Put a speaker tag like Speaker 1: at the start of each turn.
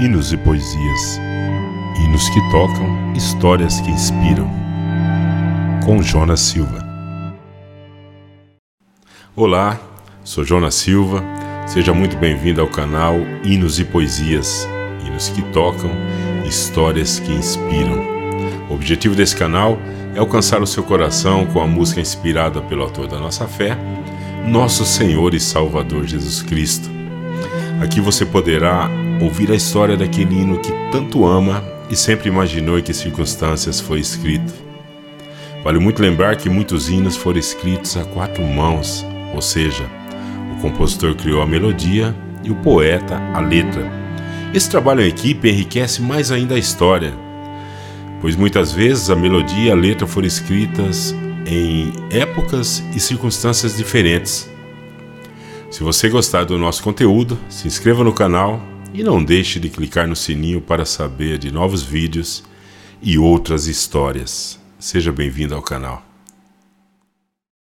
Speaker 1: hinos e poesias. Hinos que tocam, histórias que inspiram. Com Jonas Silva. Olá, sou Jonas Silva. Seja muito bem-vindo ao canal Hinos e Poesias. Hinos que tocam, histórias que inspiram. O objetivo desse canal é alcançar o seu coração com a música inspirada pelo autor da nossa fé, nosso Senhor e Salvador Jesus Cristo. Aqui você poderá ouvir a história daquele hino que tanto ama e sempre imaginou em que circunstâncias foi escrito. Vale muito lembrar que muitos hinos foram escritos a quatro mãos, ou seja, o compositor criou a melodia e o poeta a letra. Esse trabalho em equipe enriquece mais ainda a história, pois muitas vezes a melodia e a letra foram escritas em épocas e circunstâncias diferentes. Se você gostar do nosso conteúdo, se inscreva no canal e não deixe de clicar no sininho para saber de novos vídeos e outras histórias. Seja bem-vindo ao canal.